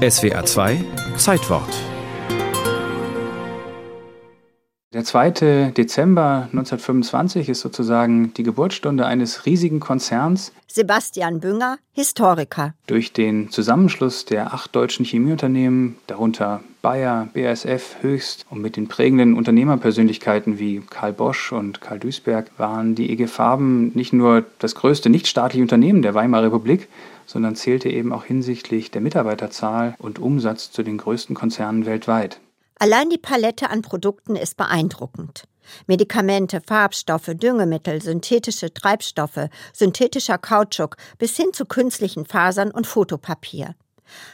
SWA 2 Zeitwort Der 2. Dezember 1925 ist sozusagen die Geburtsstunde eines riesigen Konzerns. Sebastian Bünger, Historiker. Durch den Zusammenschluss der acht deutschen Chemieunternehmen, darunter Bayer, BASF, Höchst und mit den prägenden Unternehmerpersönlichkeiten wie Karl Bosch und Karl Duisberg waren die EG Farben nicht nur das größte nichtstaatliche Unternehmen der Weimarer Republik, sondern zählte eben auch hinsichtlich der Mitarbeiterzahl und Umsatz zu den größten Konzernen weltweit. Allein die Palette an Produkten ist beeindruckend. Medikamente, Farbstoffe, Düngemittel, synthetische Treibstoffe, synthetischer Kautschuk bis hin zu künstlichen Fasern und Fotopapier.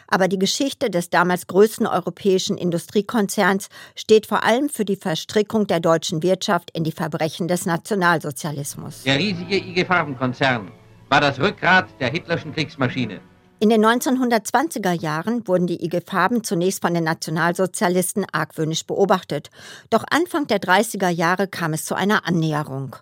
Aber die Geschichte des damals größten europäischen Industriekonzerns steht vor allem für die Verstrickung der deutschen Wirtschaft in die Verbrechen des Nationalsozialismus. Der riesige IG Farbenkonzern war das Rückgrat der hitlerschen Kriegsmaschine. In den 1920er Jahren wurden die IG Farben zunächst von den Nationalsozialisten argwöhnisch beobachtet. Doch Anfang der 30er Jahre kam es zu einer Annäherung.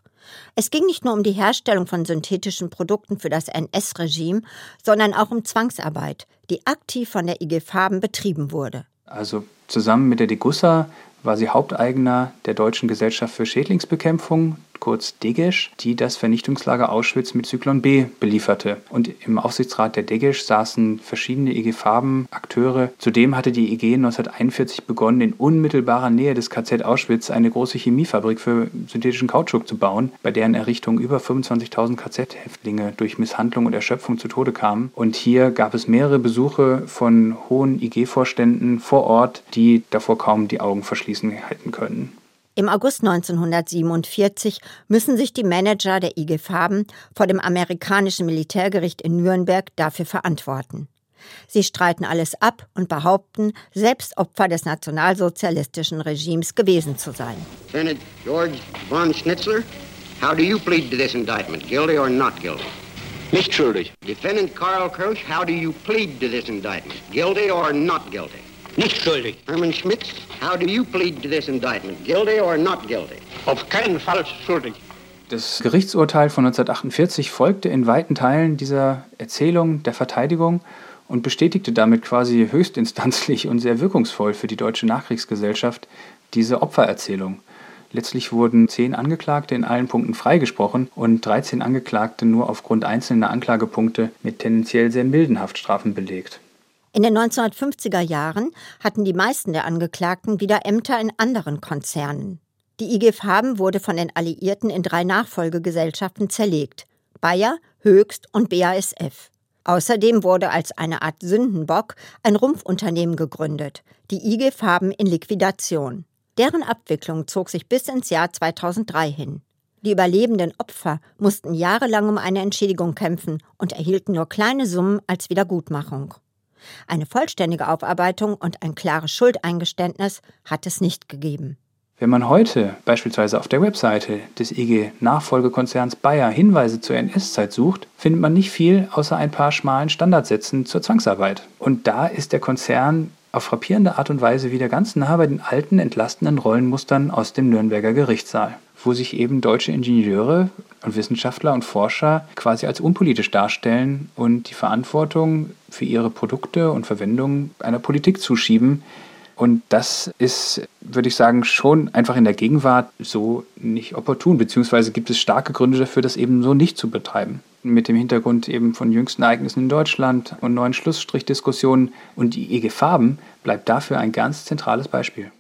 Es ging nicht nur um die Herstellung von synthetischen Produkten für das NS-Regime, sondern auch um Zwangsarbeit, die aktiv von der IG Farben betrieben wurde. Also zusammen mit der Degussa war sie Haupteigner der Deutschen Gesellschaft für Schädlingsbekämpfung, kurz DEGESCH, die das Vernichtungslager Auschwitz mit Zyklon B belieferte. Und im Aufsichtsrat der DEGESCH saßen verschiedene IG Farben Akteure. Zudem hatte die IG 1941 begonnen, in unmittelbarer Nähe des KZ Auschwitz eine große Chemiefabrik für synthetischen Kautschuk zu bauen, bei deren Errichtung über 25.000 KZ-Häftlinge durch Misshandlung und Erschöpfung zu Tode kamen. Und hier gab es mehrere Besuche von hohen IG-Vorständen vor Ort, die davor kaum die Augen verschließen hätten können. Im August 1947 müssen sich die Manager der IG Farben vor dem amerikanischen Militärgericht in Nürnberg dafür verantworten. Sie streiten alles ab und behaupten, selbst Opfer des nationalsozialistischen Regimes gewesen zu sein. Defendant George von Schnitzler, how do you plead to this indictment, guilty or not guilty? Nicht schuldig. Defendant Carl Kirsch, how do you plead to this indictment, guilty or not guilty? Nicht schuldig. Herman Schmitz, how do you plead to this indictment, guilty or not guilty? Auf keinen Fall schuldig. Das Gerichtsurteil von 1948 folgte in weiten Teilen dieser Erzählung der Verteidigung und bestätigte damit quasi höchstinstanzlich und sehr wirkungsvoll für die deutsche Nachkriegsgesellschaft diese Opfererzählung. Letztlich wurden zehn Angeklagte in allen Punkten freigesprochen und 13 Angeklagte nur aufgrund einzelner Anklagepunkte mit tendenziell sehr milden Haftstrafen belegt. In den 1950er Jahren hatten die meisten der Angeklagten wieder Ämter in anderen Konzernen. Die IG Farben wurde von den Alliierten in drei Nachfolgegesellschaften zerlegt: Bayer, Höchst und BASF. Außerdem wurde als eine Art Sündenbock ein Rumpfunternehmen gegründet, die IG Farben in Liquidation. Deren Abwicklung zog sich bis ins Jahr 2003 hin. Die überlebenden Opfer mussten jahrelang um eine Entschädigung kämpfen und erhielten nur kleine Summen als Wiedergutmachung. Eine vollständige Aufarbeitung und ein klares Schuldeingeständnis hat es nicht gegeben. Wenn man heute beispielsweise auf der Webseite des IG Nachfolgekonzerns Bayer Hinweise zur NS-Zeit sucht, findet man nicht viel außer ein paar schmalen Standardsätzen zur Zwangsarbeit. Und da ist der Konzern auf frappierende Art und Weise wieder ganz nah bei den alten entlastenden Rollenmustern aus dem Nürnberger Gerichtssaal, wo sich eben deutsche Ingenieure und Wissenschaftler und Forscher quasi als unpolitisch darstellen und die Verantwortung für ihre Produkte und Verwendung einer Politik zuschieben. Und das ist, würde ich sagen, schon einfach in der Gegenwart so nicht opportun, beziehungsweise gibt es starke Gründe dafür, das eben so nicht zu betreiben. Mit dem Hintergrund eben von jüngsten Ereignissen in Deutschland und neuen Schlussstrichdiskussionen und die EG Farben bleibt dafür ein ganz zentrales Beispiel.